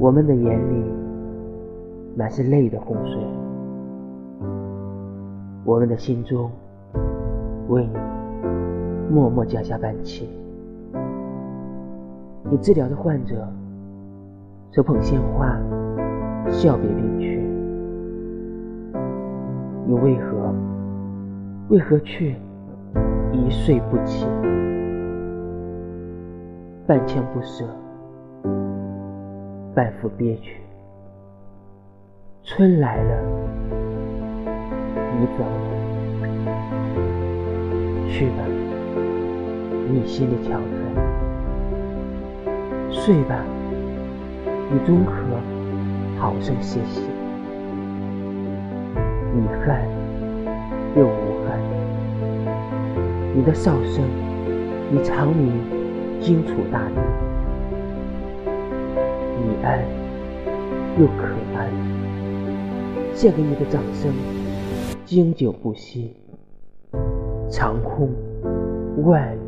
我们的眼里满是泪的洪水，我们的心中为你默默降下半旗。你治疗的患者手捧鲜花，笑别病去，你为何为何却一睡不起？半腔不舍，半腹憋屈。春来了，你走了，去吧，你心里憔悴。睡吧，你终可好生歇息。你恨又无恨，你的哨声，你长鸣荆楚大地。你安又可爱，献给你的掌声经久不息，长空万里。